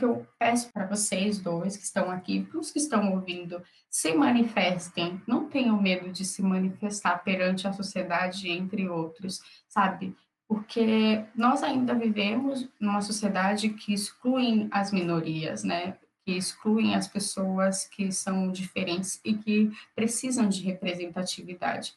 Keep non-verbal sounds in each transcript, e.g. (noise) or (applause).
que eu peço para vocês dois que estão aqui, para os que estão ouvindo, se manifestem, não tenham medo de se manifestar perante a sociedade, entre outros, sabe? Porque nós ainda vivemos numa sociedade que exclui as minorias, né? Que excluem as pessoas que são diferentes e que precisam de representatividade.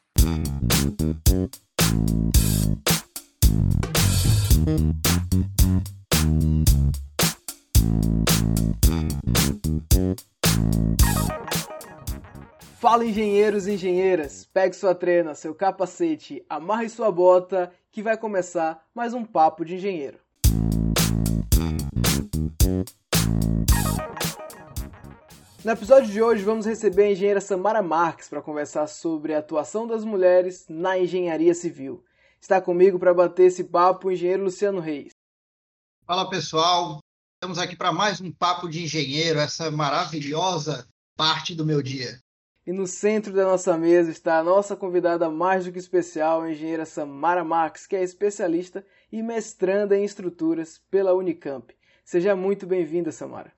Fala engenheiros e engenheiras, pegue sua trena, seu capacete, amarre sua bota que vai começar mais um papo de engenheiro. No episódio de hoje vamos receber a engenheira Samara Marques para conversar sobre a atuação das mulheres na engenharia civil. Está comigo para bater esse papo o engenheiro Luciano Reis. Fala pessoal, estamos aqui para mais um papo de engenheiro, essa maravilhosa parte do meu dia. E no centro da nossa mesa está a nossa convidada mais do que especial, a engenheira Samara Max, que é especialista e mestranda em estruturas pela Unicamp. Seja muito bem-vinda, Samara.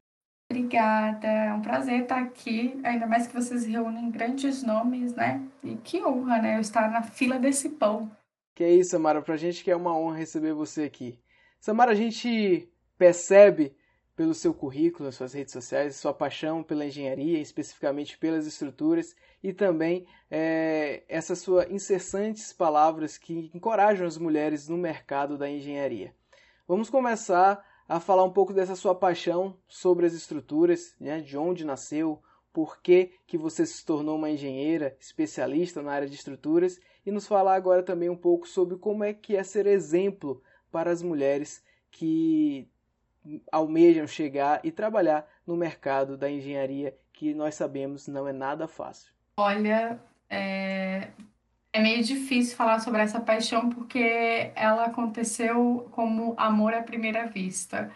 Obrigada, é um prazer estar aqui, ainda mais que vocês reúnem grandes nomes, né? E que honra, né? Eu estar na fila desse pão. Que é isso, Samara, pra gente que é uma honra receber você aqui. Samara, a gente percebe pelo seu currículo, suas redes sociais, sua paixão pela engenharia, especificamente pelas estruturas, e também é, essas suas incessantes palavras que encorajam as mulheres no mercado da engenharia. Vamos começar a falar um pouco dessa sua paixão sobre as estruturas, né, de onde nasceu, por que, que você se tornou uma engenheira especialista na área de estruturas e nos falar agora também um pouco sobre como é que é ser exemplo para as mulheres que almejam chegar e trabalhar no mercado da engenharia, que nós sabemos não é nada fácil? Olha, é, é meio difícil falar sobre essa paixão porque ela aconteceu como amor à primeira vista.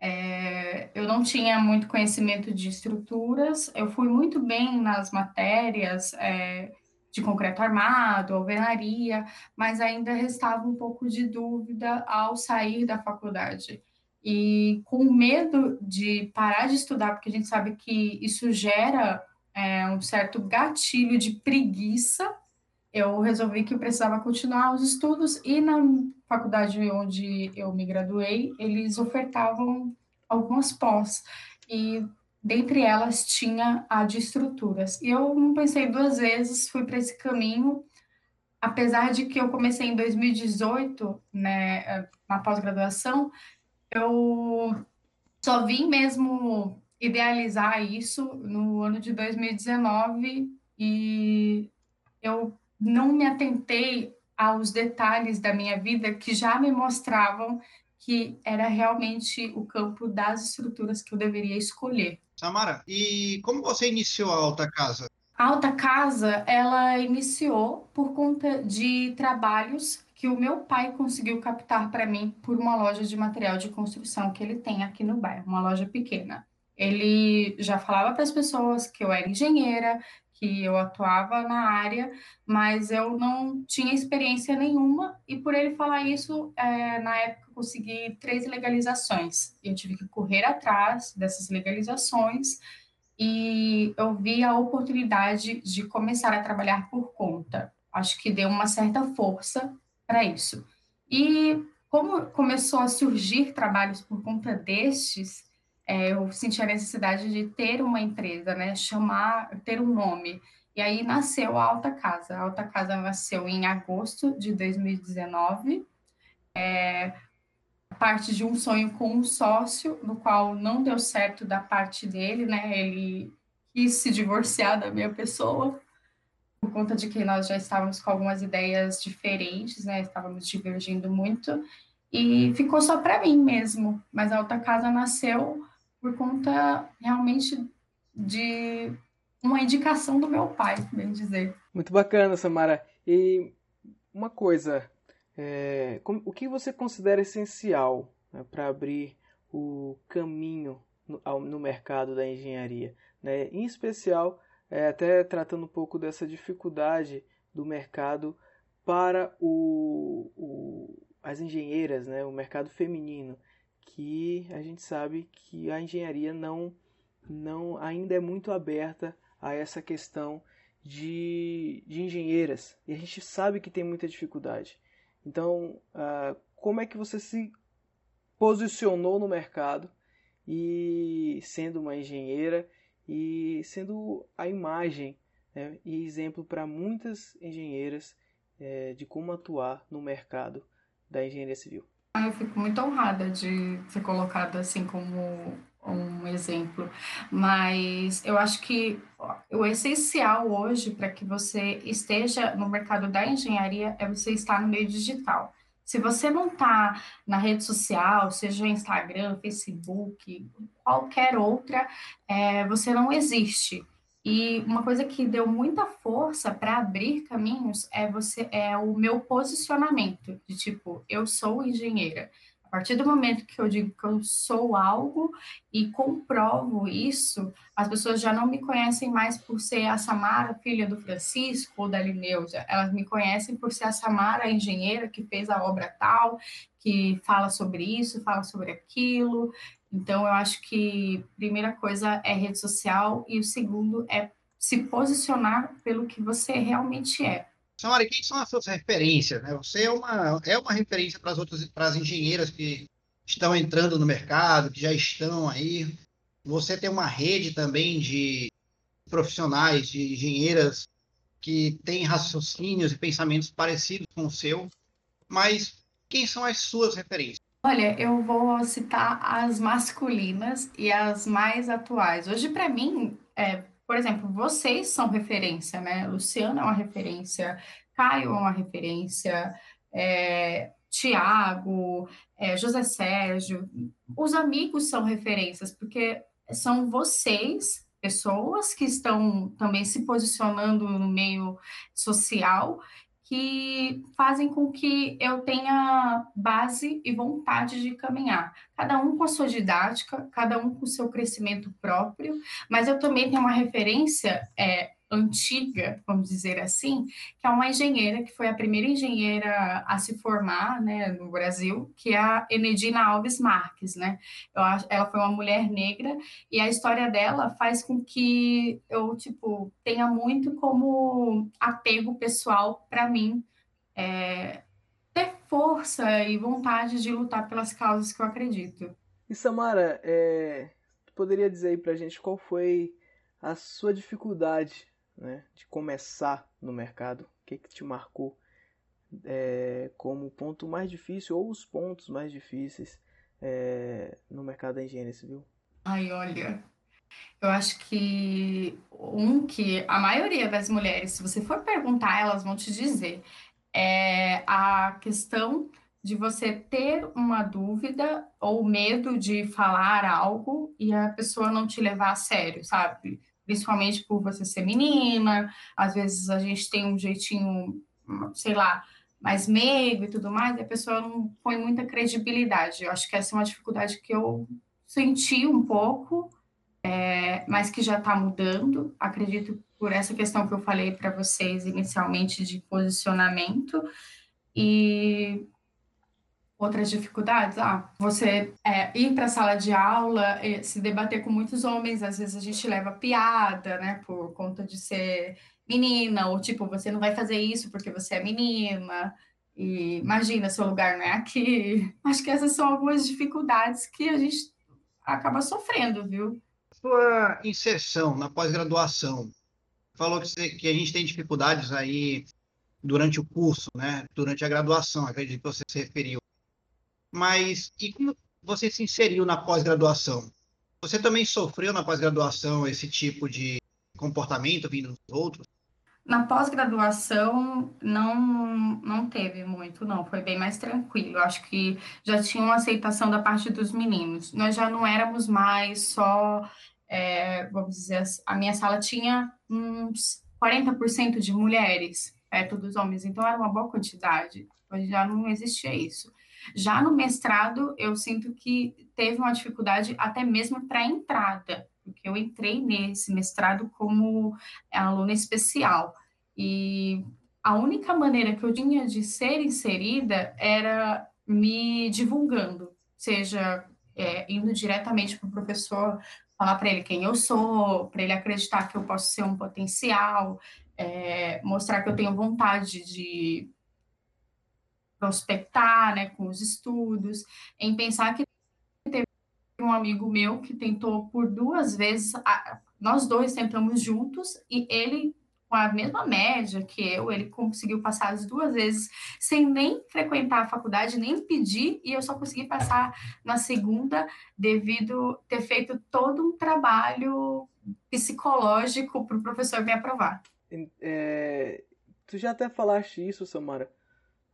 É, eu não tinha muito conhecimento de estruturas, eu fui muito bem nas matérias é, de concreto armado, alvenaria, mas ainda restava um pouco de dúvida ao sair da faculdade e com medo de parar de estudar, porque a gente sabe que isso gera é, um certo gatilho de preguiça, eu resolvi que eu precisava continuar os estudos e na faculdade onde eu me graduei, eles ofertavam algumas pós e dentre elas tinha a de estruturas. E eu não pensei duas vezes, fui para esse caminho, apesar de que eu comecei em 2018, né, na pós-graduação, eu só vim mesmo idealizar isso no ano de 2019 e eu não me atentei aos detalhes da minha vida que já me mostravam que era realmente o campo das estruturas que eu deveria escolher. Samara, e como você iniciou a Alta Casa? A Alta Casa, ela iniciou por conta de trabalhos que o meu pai conseguiu captar para mim por uma loja de material de construção que ele tem aqui no bairro, uma loja pequena. Ele já falava para as pessoas que eu era engenheira, que eu atuava na área, mas eu não tinha experiência nenhuma, e por ele falar isso, é, na época eu consegui três legalizações. Eu tive que correr atrás dessas legalizações e eu vi a oportunidade de começar a trabalhar por conta. Acho que deu uma certa força para isso. E como começou a surgir trabalhos por conta destes, é, eu senti a necessidade de ter uma empresa, né, chamar, ter um nome. E aí nasceu a Alta Casa. A Alta Casa nasceu em agosto de 2019, é, parte de um sonho com um sócio, no qual não deu certo da parte dele, né, ele quis se divorciar da minha pessoa, por conta de que nós já estávamos com algumas ideias diferentes, né? Estávamos divergindo muito e ficou só para mim mesmo. Mas a outra casa nasceu por conta realmente de uma indicação do meu pai, bem dizer. Muito bacana, Samara. E uma coisa, é, como, o que você considera essencial né, para abrir o caminho no, ao, no mercado da engenharia, né? Em especial é, até tratando um pouco dessa dificuldade do mercado para o, o, as engenheiras, né, o mercado feminino, que a gente sabe que a engenharia não, não ainda é muito aberta a essa questão de, de engenheiras. E a gente sabe que tem muita dificuldade. Então, uh, como é que você se posicionou no mercado e sendo uma engenheira e sendo a imagem né, e exemplo para muitas engenheiras é, de como atuar no mercado da engenharia civil? Eu fico muito honrada de ser colocada assim como um exemplo, mas eu acho que o essencial hoje para que você esteja no mercado da engenharia é você estar no meio digital. Se você não está na rede social, seja Instagram, Facebook, qualquer outra, é, você não existe. E uma coisa que deu muita força para abrir caminhos é você é o meu posicionamento de tipo, eu sou engenheira. Partir do momento que eu digo que eu sou algo e comprovo isso, as pessoas já não me conhecem mais por ser a Samara, filha do Francisco ou da Lineusa. Elas me conhecem por ser a Samara, a engenheira que fez a obra tal, que fala sobre isso, fala sobre aquilo. Então, eu acho que primeira coisa é rede social e o segundo é se posicionar pelo que você realmente é. Samara, quem são as suas referências? Né? Você é uma, é uma referência para as outras, para as engenheiras que estão entrando no mercado, que já estão aí. Você tem uma rede também de profissionais, de engenheiras que têm raciocínios e pensamentos parecidos com o seu. Mas quem são as suas referências? Olha, eu vou citar as masculinas e as mais atuais. Hoje, para mim, é, por exemplo, vocês são referência, né? Luciano é uma referência, Caio é uma referência, é, Tiago, é, José Sérgio. Os amigos são referências, porque são vocês, pessoas que estão também se posicionando no meio social que fazem com que eu tenha base e vontade de caminhar. Cada um com a sua didática, cada um com o seu crescimento próprio, mas eu também tenho uma referência é, antiga, vamos dizer assim, que é uma engenheira, que foi a primeira engenheira a se formar né, no Brasil, que é a Enedina Alves Marques, né? Eu acho, ela foi uma mulher negra e a história dela faz com que eu, tipo, tenha muito como apego pessoal para mim é, ter força e vontade de lutar pelas causas que eu acredito. E Samara, é, poderia dizer aí pra gente qual foi a sua dificuldade né, de começar no mercado? O que, que te marcou é, como ponto mais difícil ou os pontos mais difíceis é, no mercado da engenharia civil? Ai, olha, eu acho que um que a maioria das mulheres, se você for perguntar, elas vão te dizer, é a questão de você ter uma dúvida ou medo de falar algo e a pessoa não te levar a sério, sabe? Principalmente por você ser menina, às vezes a gente tem um jeitinho, sei lá, mais meigo e tudo mais, e a pessoa não põe muita credibilidade. Eu acho que essa é uma dificuldade que eu senti um pouco, é, mas que já está mudando. Acredito por essa questão que eu falei para vocês inicialmente de posicionamento. E Outras dificuldades, ah, você é, ir para a sala de aula, se debater com muitos homens, às vezes a gente leva piada, né, por conta de ser menina, ou tipo, você não vai fazer isso porque você é menina, e imagina, seu lugar não é aqui. (laughs) Acho que essas são algumas dificuldades que a gente acaba sofrendo, viu? Sua inserção na pós-graduação, falou que, você, que a gente tem dificuldades aí durante o curso, né? Durante a graduação, acredito que você se referiu. Mas e como você se inseriu na pós-graduação? Você também sofreu na pós-graduação esse tipo de comportamento vindo dos outros? Na pós-graduação não não teve muito, não. Foi bem mais tranquilo. Acho que já tinha uma aceitação da parte dos meninos. Nós já não éramos mais só, é, vamos dizer, a minha sala tinha uns 40% de mulheres perto dos homens, então era uma boa quantidade. Hoje já não existia isso. Já no mestrado, eu sinto que teve uma dificuldade até mesmo para a entrada, porque eu entrei nesse mestrado como aluna especial. E a única maneira que eu tinha de ser inserida era me divulgando, seja é, indo diretamente para o professor, falar para ele quem eu sou, para ele acreditar que eu posso ser um potencial, é, mostrar que eu tenho vontade de prospectar, né, com os estudos, em pensar que teve um amigo meu que tentou por duas vezes, nós dois tentamos juntos e ele com a mesma média que eu, ele conseguiu passar as duas vezes sem nem frequentar a faculdade, nem pedir, e eu só consegui passar na segunda devido ter feito todo um trabalho psicológico para o professor me aprovar. É, tu já até falaste isso, Samara,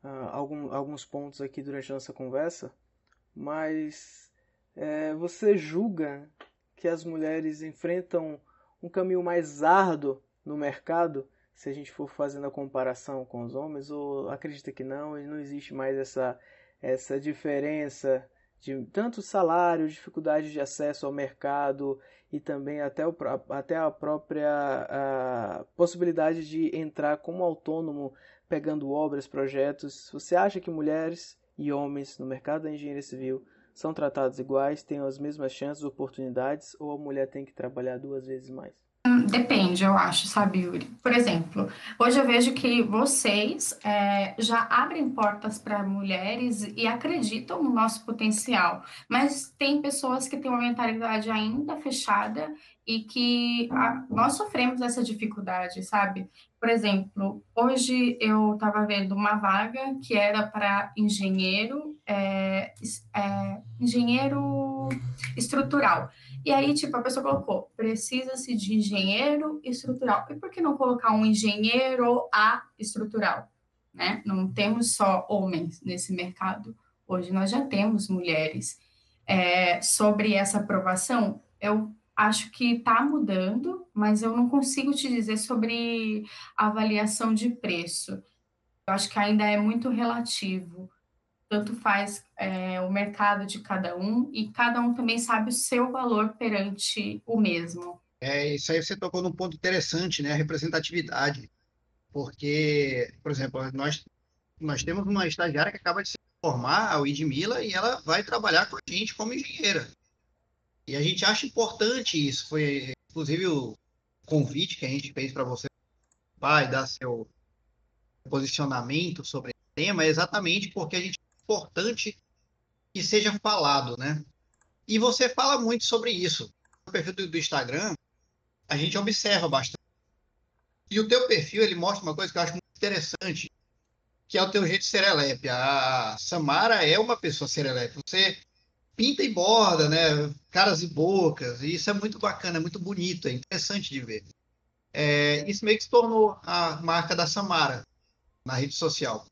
uh, algum, alguns pontos aqui durante a nossa conversa, mas é, você julga que as mulheres enfrentam um caminho mais árduo no mercado, se a gente for fazendo a comparação com os homens, ou acredita que não, e não existe mais essa, essa diferença de tanto salário, dificuldade de acesso ao mercado e também até, o, até a própria a possibilidade de entrar como autônomo pegando obras, projetos. Você acha que mulheres e homens no mercado da engenharia civil são tratados iguais, têm as mesmas chances, oportunidades, ou a mulher tem que trabalhar duas vezes mais? Depende, eu acho, sabe, Yuri? Por exemplo, hoje eu vejo que vocês é, já abrem portas para mulheres e acreditam no nosso potencial, mas tem pessoas que têm uma mentalidade ainda fechada e que a, nós sofremos essa dificuldade, sabe? Por exemplo, hoje eu estava vendo uma vaga que era para engenheiro, é, é, engenheiro estrutural. E aí, tipo, a pessoa colocou, precisa-se de engenheiro estrutural. E por que não colocar um engenheiro a estrutural? Né? Não temos só homens nesse mercado. Hoje nós já temos mulheres. É, sobre essa aprovação, eu acho que está mudando, mas eu não consigo te dizer sobre avaliação de preço. Eu acho que ainda é muito relativo tanto faz é, o mercado de cada um e cada um também sabe o seu valor perante o mesmo. É, isso aí você tocou num ponto interessante, né? A representatividade. Porque, por exemplo, nós, nós temos uma estagiária que acaba de se formar, a Widmila, e ela vai trabalhar com a gente como engenheira. E a gente acha importante isso. Foi, inclusive, o convite que a gente fez para você, vai dar seu posicionamento sobre o tema, é exatamente porque a gente importante que seja falado, né? E você fala muito sobre isso. No perfil do, do Instagram, a gente observa bastante. E o teu perfil, ele mostra uma coisa que eu acho muito interessante, que é o teu jeito serelepe. A Samara é uma pessoa serelepe. Você pinta e borda, né? Caras e bocas. E isso é muito bacana, é muito bonito, é interessante de ver. É, isso meio que se tornou a marca da Samara na rede social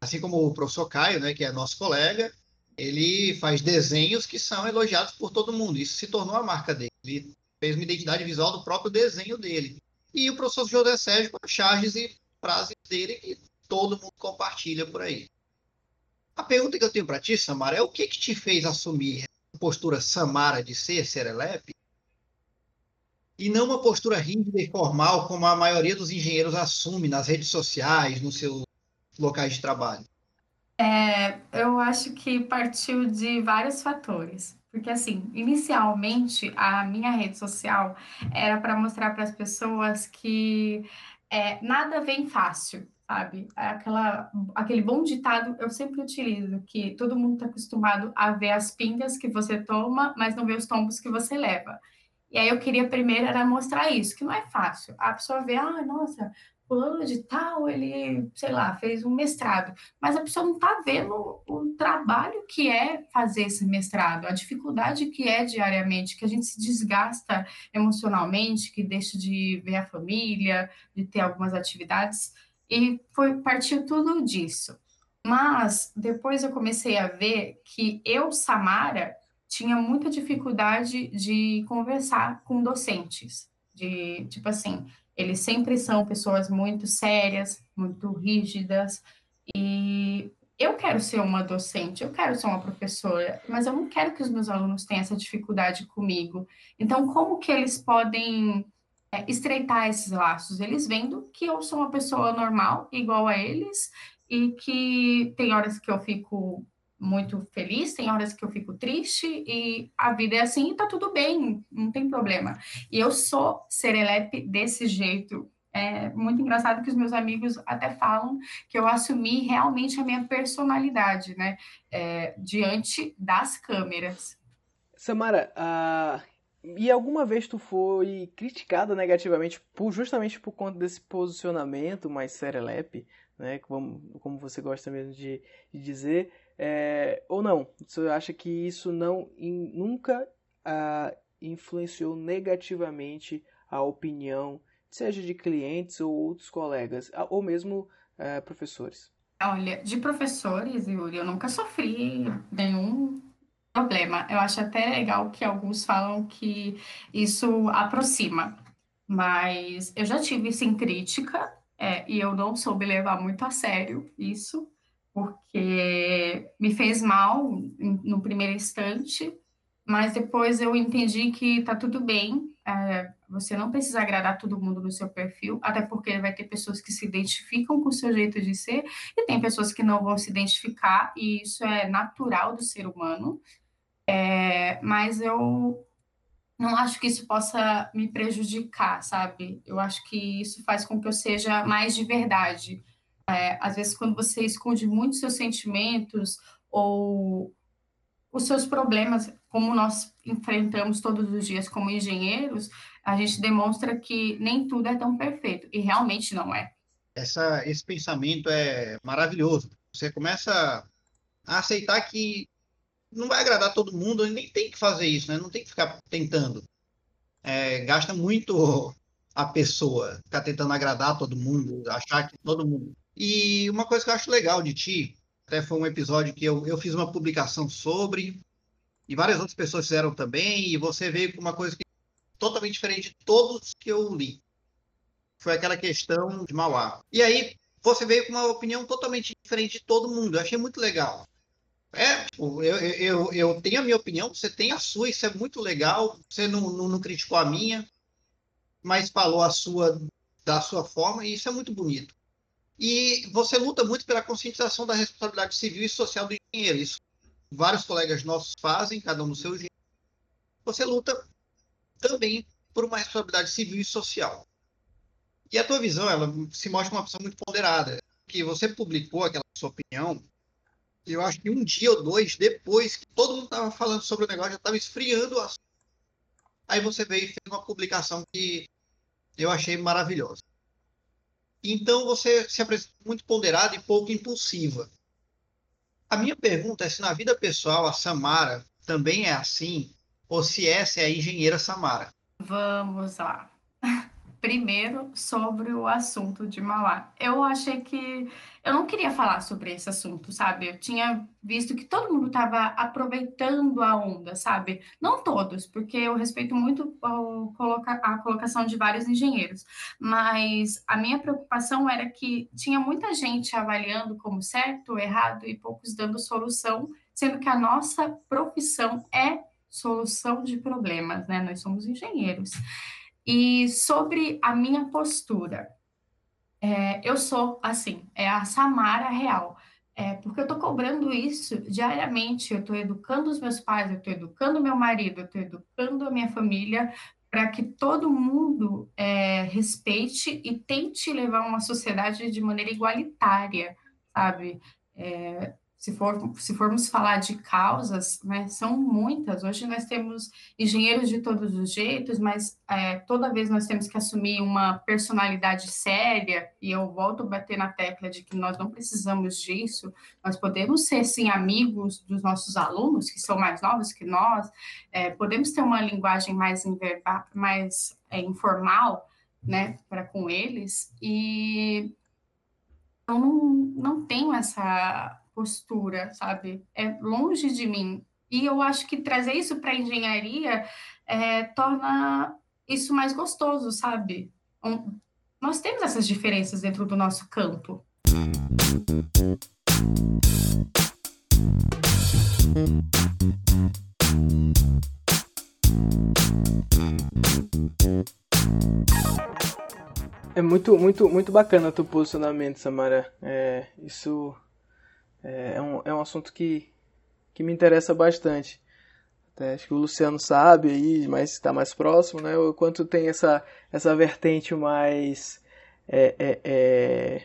assim como o professor Caio, né, que é nosso colega, ele faz desenhos que são elogiados por todo mundo. Isso se tornou a marca dele. Ele fez uma identidade visual do próprio desenho dele. E o professor José Sérgio com charges e frases dele que todo mundo compartilha por aí. A pergunta que eu tenho para ti, Samara, é o que, que te fez assumir a postura Samara de ser serelepe e não uma postura rígida e formal como a maioria dos engenheiros assume nas redes sociais, no seu locais de trabalho? É, eu acho que partiu de vários fatores. Porque, assim, inicialmente, a minha rede social era para mostrar para as pessoas que é, nada vem fácil, sabe? Aquela, aquele bom ditado eu sempre utilizo, que todo mundo está acostumado a ver as pingas que você toma, mas não vê os tombos que você leva. E aí eu queria primeiro era mostrar isso, que não é fácil. A pessoa vê, ah, nossa, fulano de tal, ele, sei lá, fez um mestrado, mas a pessoa não está vendo o trabalho que é fazer esse mestrado, a dificuldade que é diariamente, que a gente se desgasta emocionalmente, que deixa de ver a família, de ter algumas atividades, e foi partiu tudo disso. Mas depois eu comecei a ver que eu, Samara, tinha muita dificuldade de conversar com docentes, de tipo assim, eles sempre são pessoas muito sérias, muito rígidas, e eu quero ser uma docente, eu quero ser uma professora, mas eu não quero que os meus alunos tenham essa dificuldade comigo. Então, como que eles podem estreitar esses laços? Eles vendo que eu sou uma pessoa normal, igual a eles, e que tem horas que eu fico muito feliz, tem horas que eu fico triste e a vida é assim e tá tudo bem, não tem problema. E eu sou serelepe desse jeito. É muito engraçado que os meus amigos até falam que eu assumi realmente a minha personalidade, né, é, diante das câmeras. Samara, uh, e alguma vez tu foi criticada negativamente por justamente por conta desse posicionamento mais serelepe, né, como, como você gosta mesmo de, de dizer, é, ou não? Você acha que isso não in, nunca uh, influenciou negativamente a opinião, seja de clientes ou outros colegas, ou mesmo uh, professores? Olha, de professores, Yuri, eu nunca sofri nenhum problema. Eu acho até legal que alguns falam que isso aproxima, mas eu já tive sim crítica é, e eu não soube levar muito a sério isso porque me fez mal no primeiro instante, mas depois eu entendi que tá tudo bem, é, você não precisa agradar todo mundo no seu perfil, até porque vai ter pessoas que se identificam com o seu jeito de ser e tem pessoas que não vão se identificar, e isso é natural do ser humano. É, mas eu não acho que isso possa me prejudicar, sabe? Eu acho que isso faz com que eu seja mais de verdade. É, às vezes, quando você esconde muito seus sentimentos ou os seus problemas, como nós enfrentamos todos os dias como engenheiros, a gente demonstra que nem tudo é tão perfeito, e realmente não é. Essa, esse pensamento é maravilhoso. Você começa a aceitar que não vai agradar todo mundo, nem tem que fazer isso, né? não tem que ficar tentando. É, gasta muito a pessoa, ficar tentando agradar todo mundo, achar que todo mundo e uma coisa que eu acho legal de ti, até foi um episódio que eu, eu fiz uma publicação sobre, e várias outras pessoas fizeram também, e você veio com uma coisa que totalmente diferente de todos que eu li. Foi aquela questão de Mauá. E aí, você veio com uma opinião totalmente diferente de todo mundo. Eu achei muito legal. É, tipo, eu, eu, eu tenho a minha opinião, você tem a sua, isso é muito legal. Você não, não, não criticou a minha, mas falou a sua da sua forma, e isso é muito bonito. E você luta muito pela conscientização da responsabilidade civil e social do engenheiro. Isso vários colegas nossos fazem, cada um no seu jeito. Você luta também por uma responsabilidade civil e social. E a tua visão, ela se mostra uma pessoa muito ponderada. Que você publicou aquela sua opinião, eu acho que um dia ou dois depois que todo mundo estava falando sobre o negócio, já estava esfriando o assunto. Aí você veio e fez uma publicação que eu achei maravilhosa. Então você se apresenta muito ponderada e pouco impulsiva. A minha pergunta é se na vida pessoal a Samara também é assim, ou se essa é a engenheira Samara. Vamos lá. (laughs) Primeiro, sobre o assunto de Mauá. Eu achei que eu não queria falar sobre esse assunto, sabe? Eu tinha visto que todo mundo estava aproveitando a onda, sabe? Não todos, porque eu respeito muito a colocação de vários engenheiros, mas a minha preocupação era que tinha muita gente avaliando como certo, errado e poucos dando solução, sendo que a nossa profissão é solução de problemas, né? Nós somos engenheiros. E sobre a minha postura, é, eu sou assim, é a Samara real. É, porque eu estou cobrando isso diariamente, eu estou educando os meus pais, eu estou educando meu marido, eu estou educando a minha família para que todo mundo é, respeite e tente levar uma sociedade de maneira igualitária, sabe? É, se, for, se formos falar de causas, né, são muitas. Hoje nós temos engenheiros de todos os jeitos, mas é, toda vez nós temos que assumir uma personalidade séria, e eu volto a bater na tecla de que nós não precisamos disso, nós podemos ser, sim, amigos dos nossos alunos, que são mais novos que nós, é, podemos ter uma linguagem mais, inverba, mais é, informal, né, para com eles, e eu não, não tenho essa postura, sabe? É longe de mim. E eu acho que trazer isso para a engenharia é, torna isso mais gostoso, sabe? Um, nós temos essas diferenças dentro do nosso campo. É muito, muito, muito bacana o teu posicionamento, Samara. É, isso é, é, um, é um assunto que que me interessa bastante. Até acho que o Luciano sabe aí, mas está mais próximo, né? O quanto tem essa, essa vertente mais é, é, é,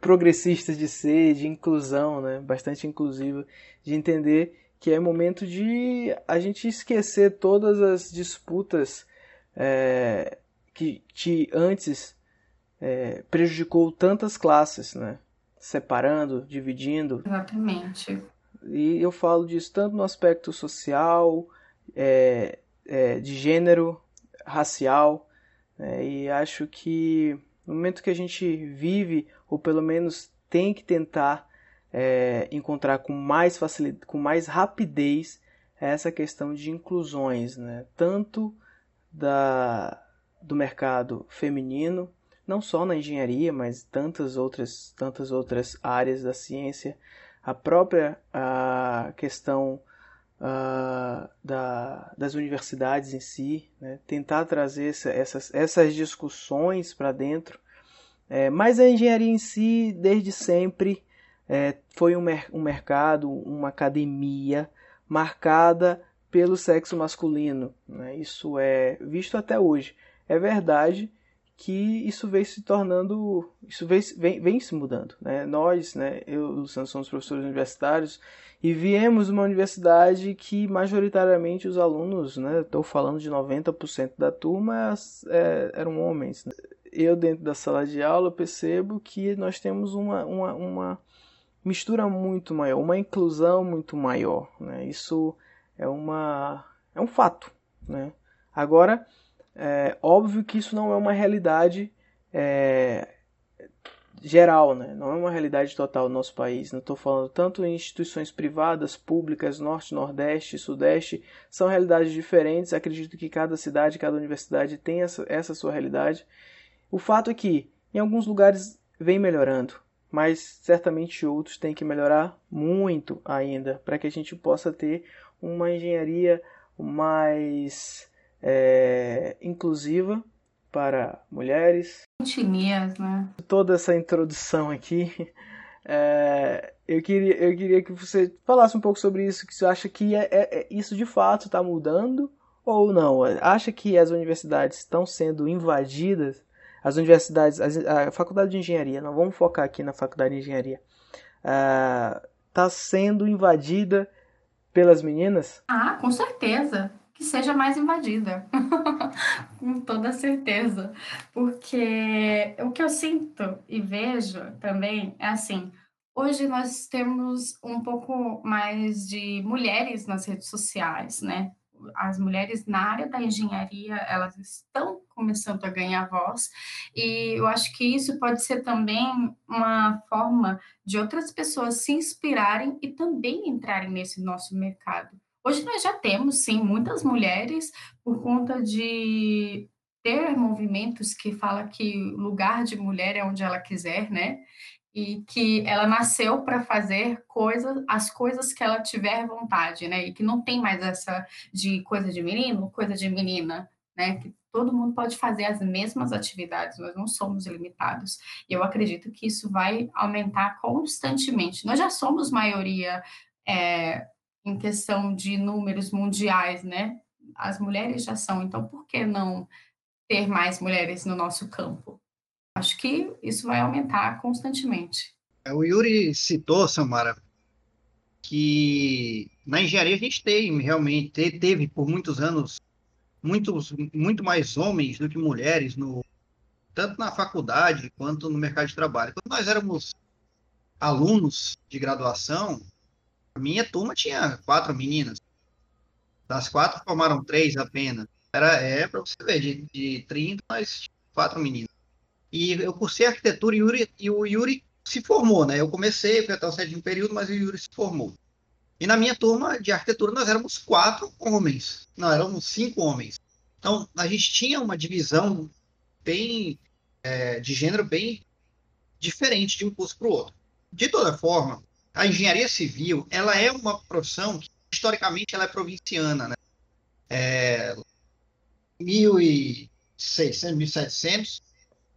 progressista de ser, de inclusão, né? Bastante inclusiva, de entender que é momento de a gente esquecer todas as disputas é, que, que antes é, prejudicou tantas classes, né? Separando, dividindo. Exatamente. E eu falo disso tanto no aspecto social, é, é, de gênero, racial, né? e acho que no momento que a gente vive, ou pelo menos tem que tentar é, encontrar com mais facilidade, com mais rapidez essa questão de inclusões, né? tanto da, do mercado feminino, não só na engenharia, mas tantas outras, tantas outras áreas da ciência, a própria a questão a, da, das universidades em si, né? tentar trazer essa, essas, essas discussões para dentro. É, mas a engenharia em si, desde sempre, é, foi um, mer um mercado, uma academia marcada pelo sexo masculino. Né? Isso é visto até hoje. É verdade que isso vem se tornando, isso vem, vem, vem se mudando. Né? Nós, né, eu e o Luciano somos professores universitários e viemos uma universidade que majoritariamente os alunos, né, estou falando de 90% da turma, é, eram homens. Eu dentro da sala de aula percebo que nós temos uma, uma, uma mistura muito maior, uma inclusão muito maior. Né? Isso é, uma, é um fato. Né? Agora, é óbvio que isso não é uma realidade é, geral, né? não é uma realidade total no nosso país. Não estou falando tanto em instituições privadas, públicas, norte, nordeste, sudeste, são realidades diferentes. Acredito que cada cidade, cada universidade tem essa, essa sua realidade. O fato é que em alguns lugares vem melhorando, mas certamente outros têm que melhorar muito ainda para que a gente possa ter uma engenharia mais é, inclusiva para mulheres. Etnias, né? Toda essa introdução aqui, (laughs) é, eu, queria, eu queria que você falasse um pouco sobre isso, que você acha que é, é, é isso de fato está mudando ou não? Acha que as universidades estão sendo invadidas as universidades, a, faculdade de engenharia, não vamos focar aqui na faculdade de engenharia, está uh, sendo invadida pelas meninas? Ah, com certeza. Que seja mais invadida. (laughs) com toda certeza. Porque o que eu sinto e vejo também é assim. Hoje nós temos um pouco mais de mulheres nas redes sociais, né? as mulheres na área da engenharia elas estão começando a ganhar voz e eu acho que isso pode ser também uma forma de outras pessoas se inspirarem e também entrarem nesse nosso mercado. Hoje nós já temos sim muitas mulheres por conta de ter movimentos que fala que lugar de mulher é onde ela quiser, né? e que ela nasceu para fazer coisas, as coisas que ela tiver vontade, né? E que não tem mais essa de coisa de menino, coisa de menina, né? Que todo mundo pode fazer as mesmas atividades, nós não somos limitados. E eu acredito que isso vai aumentar constantemente. Nós já somos maioria é, em questão de números mundiais, né? As mulheres já são, então por que não ter mais mulheres no nosso campo? Acho que isso vai aumentar constantemente. É, o Yuri citou, Samara, que na engenharia a gente tem realmente, teve por muitos anos muitos, muito mais homens do que mulheres, no, tanto na faculdade quanto no mercado de trabalho. Quando nós éramos alunos de graduação, minha turma tinha quatro meninas. Das quatro, formaram três apenas. Era, é, para você ver, de, de 30, nós quatro meninas. E eu cursei arquitetura e, Yuri, e o Yuri se formou, né? Eu comecei, fui até o sétimo período, mas o Yuri se formou. E na minha turma de arquitetura nós éramos quatro homens. Não, éramos cinco homens. Então, a gente tinha uma divisão bem é, de gênero bem diferente de um curso para o outro. De toda forma, a engenharia civil ela é uma profissão que historicamente ela é provinciana, né? É, 1600, 1700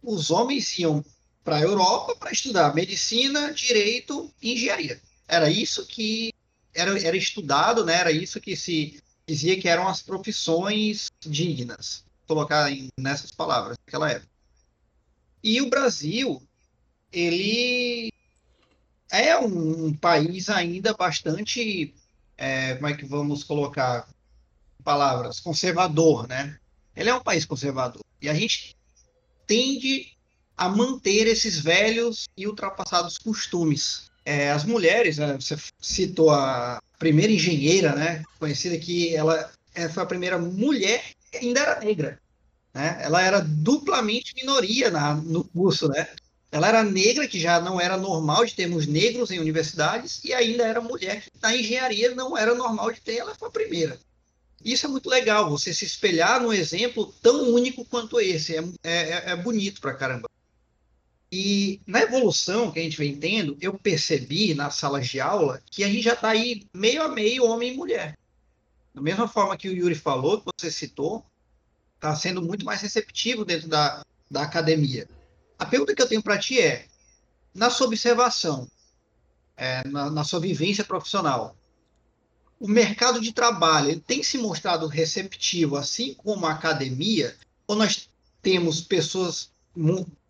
os homens iam para a Europa para estudar medicina, direito e engenharia. Era isso que era, era estudado, né? Era isso que se dizia que eram as profissões dignas, colocar em, nessas palavras naquela época. E o Brasil, ele é um, país ainda bastante, é, como é que vamos colocar palavras, conservador, né? Ele é um país conservador. E a gente tende a manter esses velhos e ultrapassados costumes. É, as mulheres, né, você citou a primeira engenheira, né, conhecida que ela foi a primeira mulher que ainda era negra. Né? Ela era duplamente minoria na, no curso, né? Ela era negra, que já não era normal de termos negros em universidades, e ainda era mulher, na engenharia não era normal de ter, ela foi a primeira. Isso é muito legal, você se espelhar num exemplo tão único quanto esse. É, é, é bonito pra caramba. E na evolução que a gente vem tendo, eu percebi nas salas de aula que a gente já está aí meio a meio homem e mulher. Da mesma forma que o Yuri falou, que você citou, está sendo muito mais receptivo dentro da, da academia. A pergunta que eu tenho para ti é, na sua observação, é, na, na, sua vivência profissional, o mercado de trabalho tem se mostrado receptivo, assim como a academia, ou nós temos pessoas,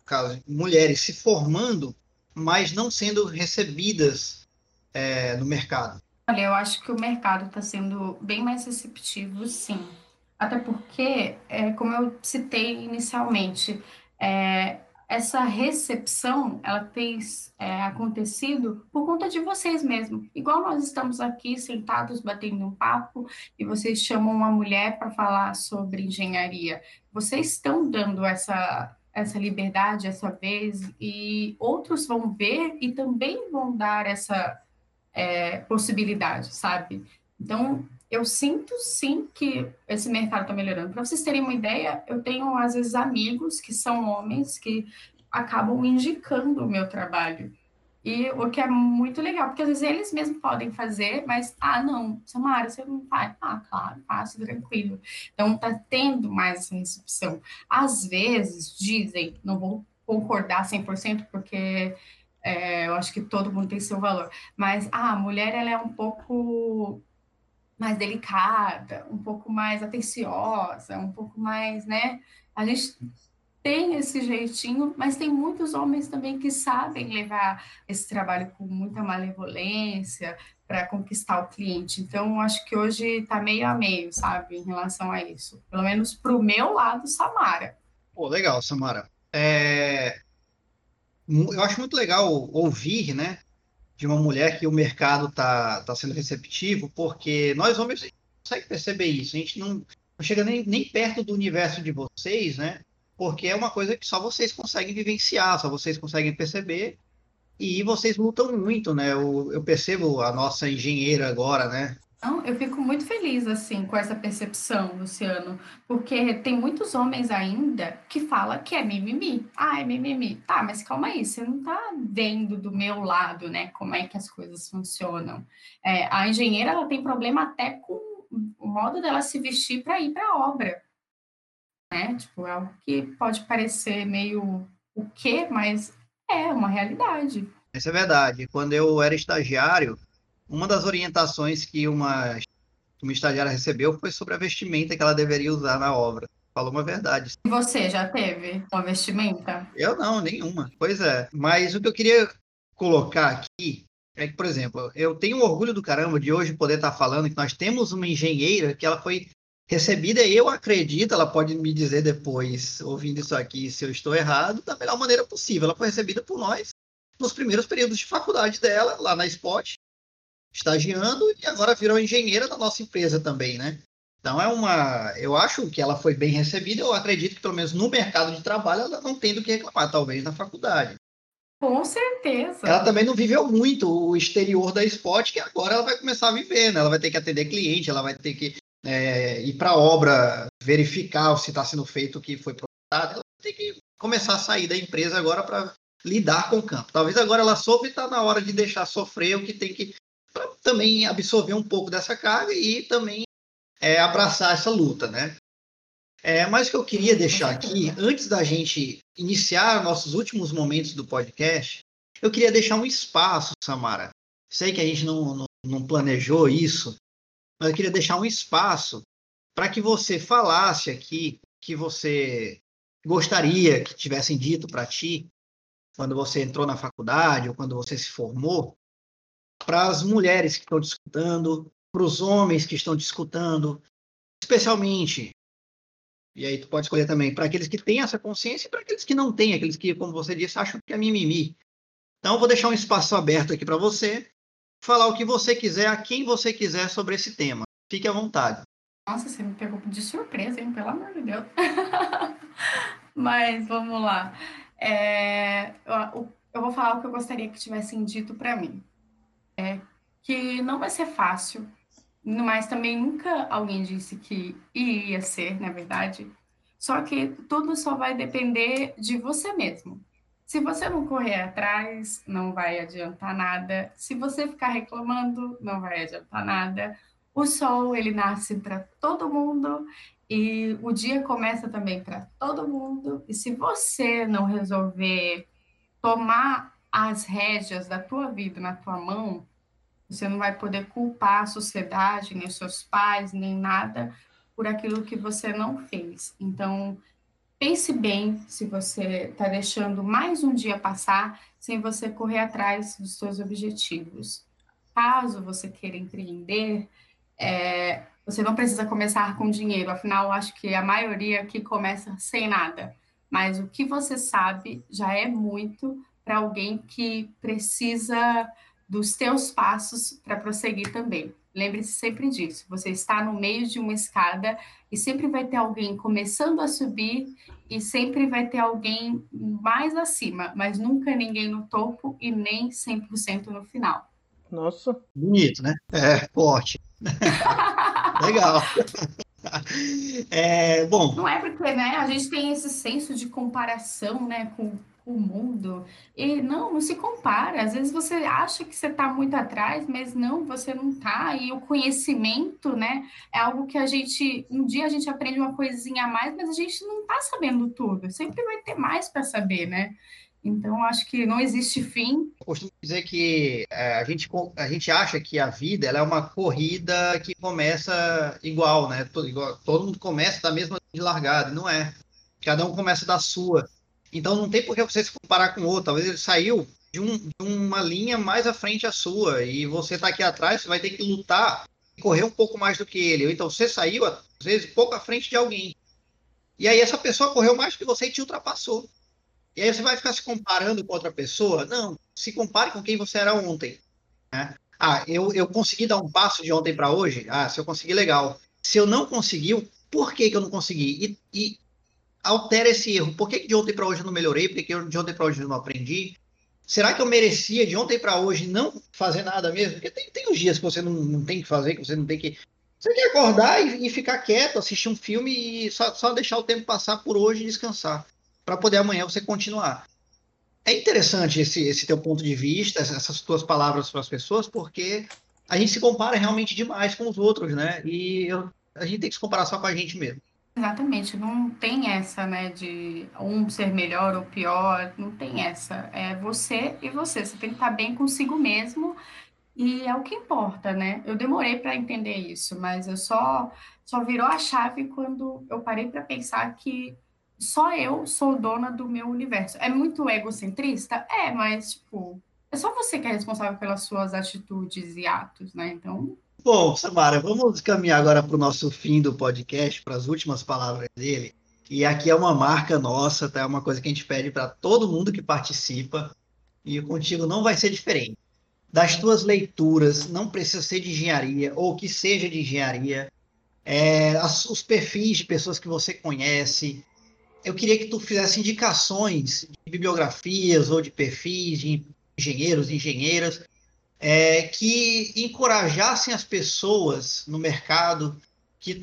caso, mulheres se formando, mas não sendo recebidas é, no mercado? Olha, eu acho que o mercado está sendo bem mais receptivo, sim. Até porque, é, como eu citei inicialmente, é, essa recepção ela tem é, acontecido por conta de vocês mesmo. Igual nós estamos aqui sentados batendo um papo e vocês chamam uma mulher para falar sobre engenharia. Vocês estão dando essa essa liberdade essa vez e outros vão ver e também vão dar essa é, possibilidade, sabe? Então eu sinto sim que esse mercado está melhorando. Para vocês terem uma ideia, eu tenho às vezes amigos que são homens que acabam indicando o meu trabalho. E o que é muito legal, porque às vezes eles mesmos podem fazer, mas, ah, não, Samara, você não faz? Ah, claro, faço, tranquilo. Então, tá tendo mais essa recepção. Às vezes, dizem, não vou concordar 100%, porque é, eu acho que todo mundo tem seu valor, mas, ah, a mulher, ela é um pouco mais delicada, um pouco mais atenciosa, um pouco mais, né? A gente tem esse jeitinho, mas tem muitos homens também que sabem levar esse trabalho com muita malevolência para conquistar o cliente. Então, acho que hoje está meio a meio, sabe, em relação a isso. Pelo menos para o meu lado, Samara. Pô, legal, Samara. É... Eu acho muito legal ouvir, né, de uma mulher que o mercado está tá sendo receptivo, porque nós homens conseguem perceber isso. A gente não, não chega nem, nem perto do universo de vocês, né? Porque é uma coisa que só vocês conseguem vivenciar, só vocês conseguem perceber. E vocês lutam muito, né? Eu, eu percebo a nossa engenheira agora, né? Não, eu fico muito feliz assim com essa percepção, Luciano, porque tem muitos homens ainda que falam que é mimimi. Ah, é mimimi. Tá, mas calma aí, você não tá vendo do meu lado, né, como é que as coisas funcionam. É, a engenheira ela tem problema até com o modo dela se vestir para ir para a obra, né? Tipo, é algo que pode parecer meio o quê, mas é uma realidade. Isso é verdade. Quando eu era estagiário, uma das orientações que uma, uma estagiária recebeu foi sobre a vestimenta que ela deveria usar na obra. Falou uma verdade. E você já teve uma vestimenta? Eu não, nenhuma. Pois é. Mas o que eu queria colocar aqui é que, por exemplo, eu tenho orgulho do caramba de hoje poder estar falando que nós temos uma engenheira que ela foi recebida, eu acredito, ela pode me dizer depois, ouvindo isso aqui, se eu estou errado, da melhor maneira possível. Ela foi recebida por nós nos primeiros períodos de faculdade dela, lá na Spot, estagiando e agora virou engenheira da nossa empresa também, né? Então é uma, eu acho que ela foi bem recebida, eu acredito que pelo menos no mercado de trabalho ela não tem do que reclamar, talvez na faculdade. Com certeza. Ela também não viveu muito o exterior da Spot, que agora ela vai começar a viver, né? Ela vai ter que atender cliente, ela vai ter que é, ir para a obra, verificar se está sendo feito o que foi projetado. Ela tem que começar a sair da empresa agora para lidar com o campo. Talvez agora ela soube e está na hora de deixar sofrer o que tem que também absorver um pouco dessa carga e também é, abraçar essa luta, né? É, mas o que eu queria deixar aqui, antes da gente iniciar nossos últimos momentos do podcast, eu queria deixar um espaço, Samara. Sei que a gente não, não não planejou isso, mas eu queria deixar um espaço para que você falasse aqui que você gostaria que tivessem dito para ti quando você entrou na faculdade ou quando você se formou, para as mulheres que estão te escutando, para os homens que estão te escutando, especialmente. E aí tu pode escolher também para aqueles que têm essa consciência e para aqueles que não têm, aqueles que, como você disse, acham que é mimimi. Então eu vou deixar um espaço aberto aqui para você falar o que você quiser, a quem você quiser sobre esse tema. Fique à vontade. Nossa, você me pegou de surpresa, hein? Pelo amor de Deus. (laughs) Mas vamos lá. É, eu, eu, vou falar o que eu gostaria que tivessem dito para mim. É que não vai ser fácil, mas também nunca alguém disse que iria ser, na verdade. Só que tudo só vai depender de você mesmo. Se você não correr atrás, não vai adiantar nada. Se você ficar reclamando, não vai adiantar nada. O sol, ele nasce para todo mundo e o dia começa também para todo mundo. E se você não resolver tomar as rédeas da tua vida na tua mão, você não vai poder culpar a sociedade, nem seus pais, nem nada por aquilo que você não fez. Então, pense bem se você está deixando mais um dia passar sem você correr atrás dos seus objetivos. Caso você queira empreender, é, você não precisa começar com dinheiro, afinal, acho que a maioria aqui começa sem nada. Mas o que você sabe já é muito para alguém que precisa dos teus passos para prosseguir também. Lembre-se sempre disso. Você está no meio de uma escada e sempre vai ter alguém começando a subir e sempre vai ter alguém mais acima, mas nunca ninguém no topo e nem 100% no final. Nossa. Bonito, né? É, forte. (laughs) Legal. É, bom. Não é porque né, a gente tem esse senso de comparação né, com o mundo. E não, não se compara. Às vezes você acha que você está muito atrás, mas não, você não está. E o conhecimento, né, é algo que a gente. Um dia a gente aprende uma coisinha a mais, mas a gente não está sabendo tudo. Sempre vai ter mais para saber, né? Então, acho que não existe fim. Eu costumo dizer que é, a, gente, a gente acha que a vida ela é uma corrida que começa igual, né? Todo, igual, todo mundo começa da mesma largada, não é. Cada um começa da sua. Então, não tem por que você se comparar com o outro. Talvez ele saiu de, um, de uma linha mais à frente a sua e você está aqui atrás, você vai ter que lutar e correr um pouco mais do que ele. Então, você saiu, às vezes, pouco à frente de alguém. E aí, essa pessoa correu mais que você e te ultrapassou. E aí você vai ficar se comparando com outra pessoa? Não, se compare com quem você era ontem. Né? Ah, eu, eu consegui dar um passo de ontem para hoje? Ah, se eu consegui, legal. Se eu não consegui, por que, que eu não consegui? E, e altera esse erro. Por que, de ontem para hoje eu não melhorei? Por que de ontem para hoje eu não aprendi? Será que eu merecia de ontem para hoje não fazer nada mesmo? Porque tem, tem uns dias que você não, não tem que fazer, que você não tem que. Você tem que acordar e, e ficar quieto, assistir um filme e só, só deixar o tempo passar por hoje e descansar para poder amanhã você continuar. É interessante esse, esse teu ponto de vista, essas tuas palavras para as pessoas, porque a gente se compara realmente demais com os outros, né? E eu, a gente tem que se comparar só com a gente mesmo. Exatamente, não tem essa, né, de um ser melhor ou pior, não tem essa. É você e você, você tem que estar bem consigo mesmo e é o que importa, né? Eu demorei para entender isso, mas eu só só virou a chave quando eu parei para pensar que só eu sou dona do meu universo. É muito egocentrista? É, mas, tipo, é só você que é responsável pelas suas atitudes e atos, né? Então. Bom, Samara, vamos caminhar agora para o nosso fim do podcast, para as últimas palavras dele. E aqui é uma marca nossa, tá? É uma coisa que a gente pede para todo mundo que participa. E contigo não vai ser diferente. Das tuas leituras, não precisa ser de engenharia, ou que seja de engenharia, é, as, os perfis de pessoas que você conhece, eu queria que tu fizesse indicações de bibliografias ou de perfis de engenheiros engenheiras é, que encorajassem as pessoas no mercado, que,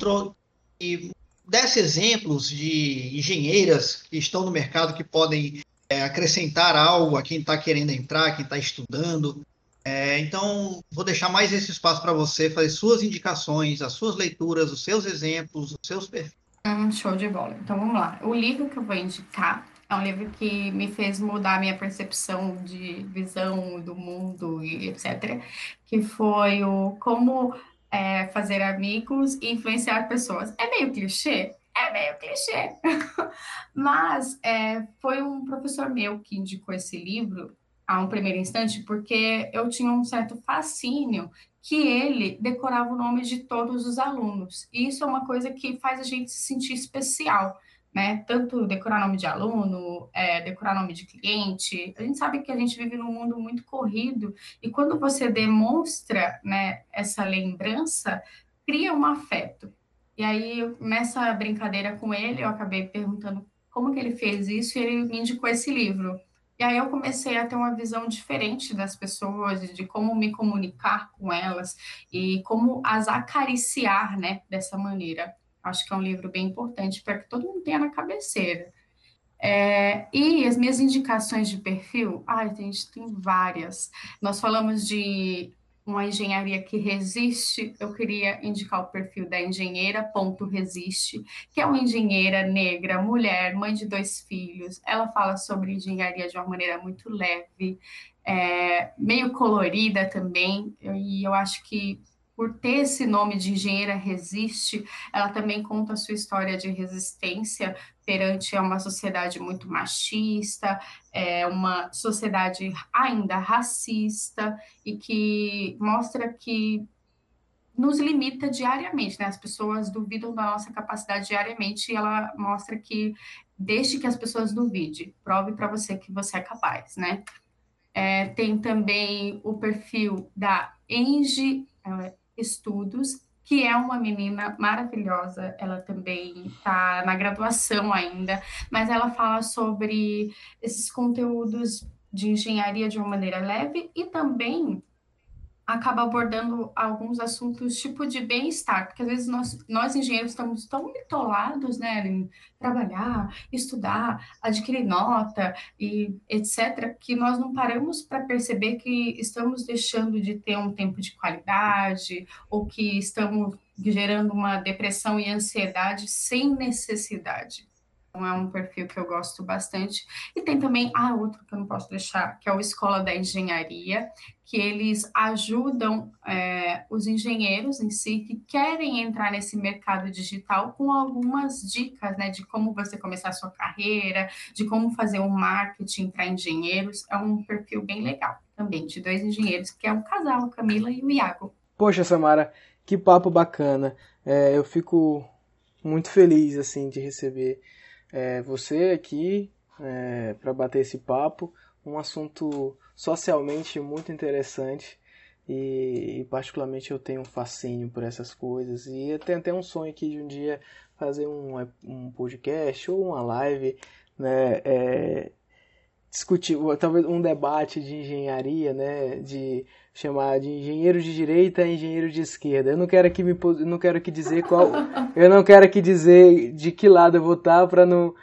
que desse exemplos de engenheiras que estão no mercado que podem é, acrescentar algo a quem está querendo entrar, quem está estudando. É, então, vou deixar mais esse espaço para você fazer suas indicações, as suas leituras, os seus exemplos, os seus perfis. Hum, show de bola. Então vamos lá. O livro que eu vou indicar É um livro que me fez mudar minha percepção de visão do mundo e etc. Que foi o Como é, Fazer Amigos e Influenciar Pessoas. É meio clichê? É meio clichê. (laughs) Mas é, foi um professor meu que indicou esse livro a um primeiro instante, porque eu tinha um certo fascínio que ele decorava o nome de todos os alunos. E isso é uma coisa que faz a gente se sentir especial, né? Tanto decorar nome de aluno, é, decorar nome de cliente. A gente sabe que a gente vive num mundo muito corrido e quando você demonstra, né, essa lembrança, cria um afeto. E aí, nessa brincadeira com ele, eu acabei perguntando como que ele fez isso e ele me indicou esse livro. E aí eu comecei a ter uma visão diferente das pessoas, de como me comunicar com elas e como as acariciar, né, dessa maneira. Acho que é um livro bem importante para que todo mundo tenha na cabeceira. É, e as minhas indicações de perfil, ai, gente, tem várias. Nós falamos de uma engenharia que resiste, eu queria indicar o perfil da engenheira ponto resiste, que é uma engenheira negra, mulher, mãe de dois filhos. Ela fala sobre engenharia de uma maneira muito leve, é, meio colorida também, e eu acho que por ter esse nome de engenheira resiste, ela também conta a sua história de resistência perante uma sociedade muito machista, é uma sociedade ainda racista e que mostra que nos limita diariamente, né? As pessoas duvidam da nossa capacidade diariamente e ela mostra que deixe que as pessoas duvidem, prove para você que você é capaz, né? É, tem também o perfil da Enge é, Estudos, que é uma menina maravilhosa, ela também está na graduação ainda, mas ela fala sobre esses conteúdos de engenharia de uma maneira leve e também acaba abordando alguns assuntos tipo de bem-estar, porque às vezes nós, nós engenheiros estamos tão bitolados, né, em trabalhar, estudar, adquirir nota e etc, que nós não paramos para perceber que estamos deixando de ter um tempo de qualidade ou que estamos gerando uma depressão e ansiedade sem necessidade. Então, é um perfil que eu gosto bastante. E tem também, ah, outro que eu não posso deixar, que é o Escola da Engenharia, que eles ajudam é, os engenheiros em si que querem entrar nesse mercado digital com algumas dicas, né, de como você começar a sua carreira, de como fazer um marketing para engenheiros. É um perfil bem legal também, de dois engenheiros, que é um casal, Camila e o Iago. Poxa, Samara, que papo bacana. É, eu fico muito feliz, assim, de receber é, você aqui é, para bater esse papo, um assunto socialmente muito interessante e, e, particularmente eu tenho um fascínio por essho coisas e eu tenho até um sonho aqui de um dia fazer um, um podcast ou uma live, né, é, discutir talvez um debate de engenharia, né, de chamar de engenheiro de direita engenheiro de esquerda. Eu não quero aqui me não quero aqui dizer qual, eu não quero aqui dizer de que lado eu vou estar para não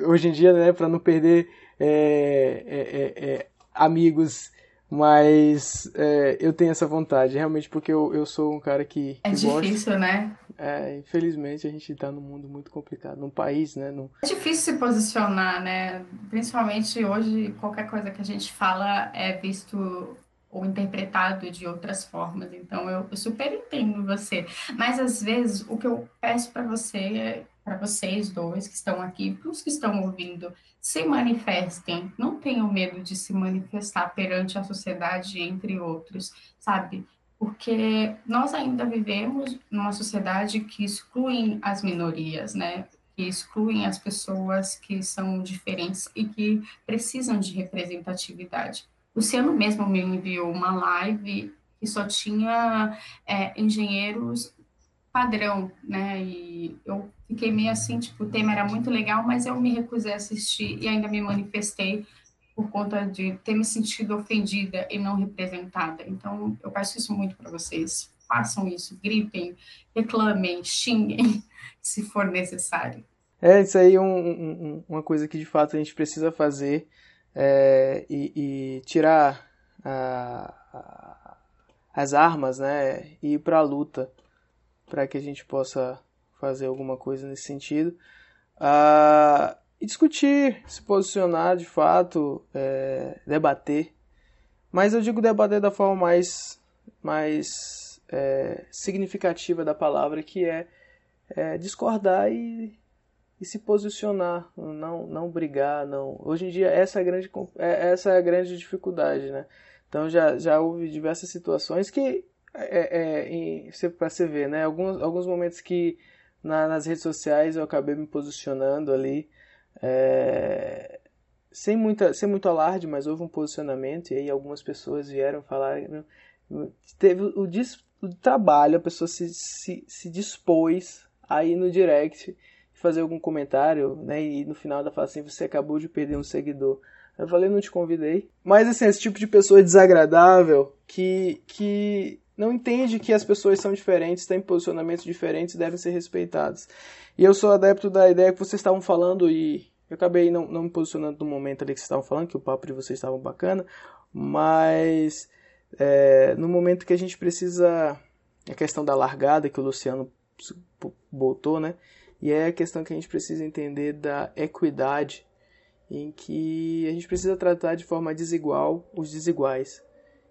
hoje em dia, né, para não perder é, é, é, é amigos, mas é, eu tenho essa vontade, realmente porque eu, eu sou um cara que, é que é difícil, né? É, infelizmente a gente está num mundo muito complicado, num país, né? Num... É difícil se posicionar, né? Principalmente hoje, qualquer coisa que a gente fala é visto ou interpretado de outras formas. Então eu, eu super entendo você, mas às vezes o que eu peço para você, para vocês dois que estão aqui, para os que estão ouvindo, se manifestem, não tenham medo de se manifestar perante a sociedade, entre outros, sabe? Porque nós ainda vivemos numa sociedade que exclui as minorias, né? Que excluem as pessoas que são diferentes e que precisam de representatividade. Luciano mesmo me enviou uma live que só tinha é, engenheiros padrão, né? E eu fiquei meio assim, tipo, o tema era muito legal, mas eu me recusei a assistir e ainda me manifestei por conta de ter me sentido ofendida e não representada. Então, eu peço isso muito para vocês. Façam isso, gritem, reclamem, xinguem, (laughs) se for necessário. É, isso aí é um, um, uma coisa que de fato a gente precisa fazer é, e, e, tirar a, a, as armas né, e ir para a luta para que a gente possa fazer alguma coisa nesse sentido. Ah, e discutir, se posicionar de fato, é, debater. Mas eu digo debater da forma mais, mais é, significativa da palavra, que é, é discordar e, e, se posicionar, não, não brigar. não. Hoje em dia essa é a grande, é, essa é a grande dificuldade. Né? Então já, já houve diversas situações que, é, é, para você ver, né? alguns, alguns momentos que na, nas redes sociais eu acabei me posicionando ali é, sem, muita, sem muito alarde, mas houve um posicionamento e aí algumas pessoas vieram falar. Né, teve o, o trabalho, a pessoa se, se, se dispôs a ir no direct fazer algum comentário, né? E no final ela fala assim: você acabou de perder um seguidor. Eu falei, não te convidei. Mas assim, esse tipo de pessoa desagradável que, que não entende que as pessoas são diferentes, têm posicionamentos diferentes e devem ser respeitados. E eu sou adepto da ideia que vocês estavam falando e eu acabei não, não me posicionando no momento ali que vocês estavam falando, que o papo de vocês estava bacana, mas é, no momento que a gente precisa. A questão da largada que o Luciano botou, né? E é a questão que a gente precisa entender da equidade, em que a gente precisa tratar de forma desigual os desiguais.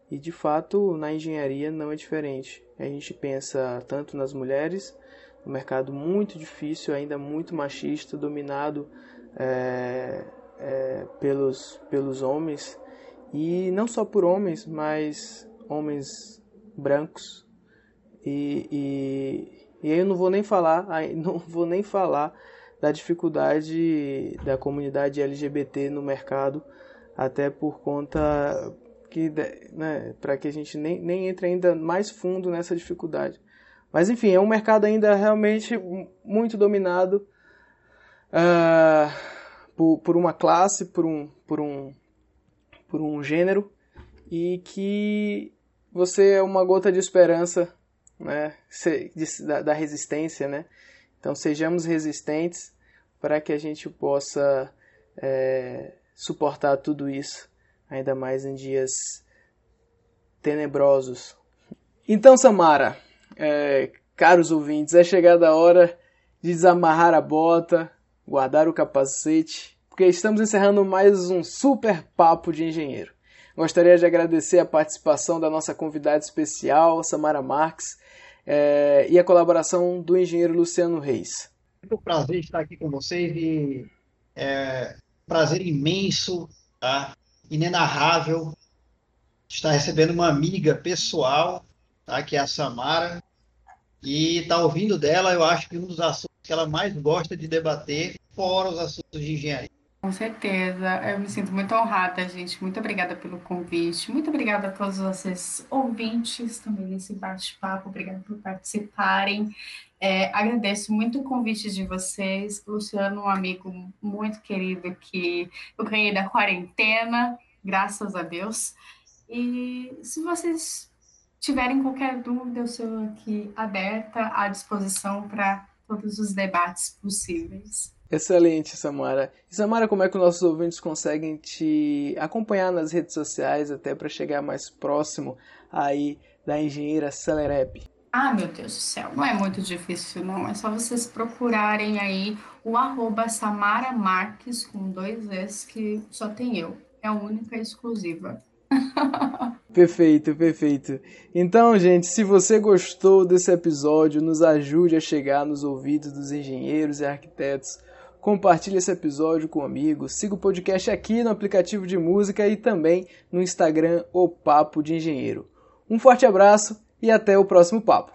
E de fato, na engenharia não é diferente. A gente pensa tanto nas mulheres, um mercado muito difícil, ainda muito machista, dominado é, é, pelos, pelos homens, e não só por homens, mas homens brancos. E, e, aí eu não vou nem falar, (laughs) não vou nem falar da dificuldade da comunidade LGBT no mercado, até por conta que, né, para que a gente nem, nem entre ainda mais fundo nessa dificuldade. Mas enfim, é um mercado ainda realmente muito dominado uh, por, por uma classe, por um, por, um, por um gênero, e que você é uma gota de esperança né, da, da resistência. Né? Então sejamos resistentes para que a gente possa é, suportar tudo isso, ainda mais em dias tenebrosos. Então, Samara, é, caros ouvintes, é chegada a hora de desamarrar a bota, guardar o capacete, porque estamos encerrando mais um super papo de engenheiro. Gostaria de agradecer a participação da nossa convidada especial, Samara Marques, é, e a colaboração do engenheiro Luciano Reis. Muito prazer estar aqui com vocês e é, prazer imenso, tá? inenarrável, estar recebendo uma amiga pessoal, tá? que é a Samara, e estar tá ouvindo dela, eu acho que um dos assuntos que ela mais gosta de debater, fora os assuntos de engenharia. Com certeza, eu me sinto muito honrada, gente. Muito obrigada pelo convite. Muito obrigada a todos vocês ouvintes também nesse bate-papo. Obrigada por participarem. É, agradeço muito o convite de vocês. Luciano, um amigo muito querido que eu ganhei da quarentena, graças a Deus. E se vocês tiverem qualquer dúvida, eu sou aqui aberta à disposição para todos os debates possíveis. Excelente, Samara. E Samara, como é que nossos ouvintes conseguem te acompanhar nas redes sociais até para chegar mais próximo aí da engenheira Celerep? Ah, meu Deus do céu, não é muito difícil, não. É só vocês procurarem aí o arroba Samara Marques com dois S, que só tem eu. É a única e exclusiva. (laughs) perfeito, perfeito. Então, gente, se você gostou desse episódio, nos ajude a chegar nos ouvidos dos engenheiros e arquitetos. Compartilhe esse episódio com amigos. Siga o podcast aqui no aplicativo de música e também no Instagram O Papo de Engenheiro. Um forte abraço e até o próximo papo.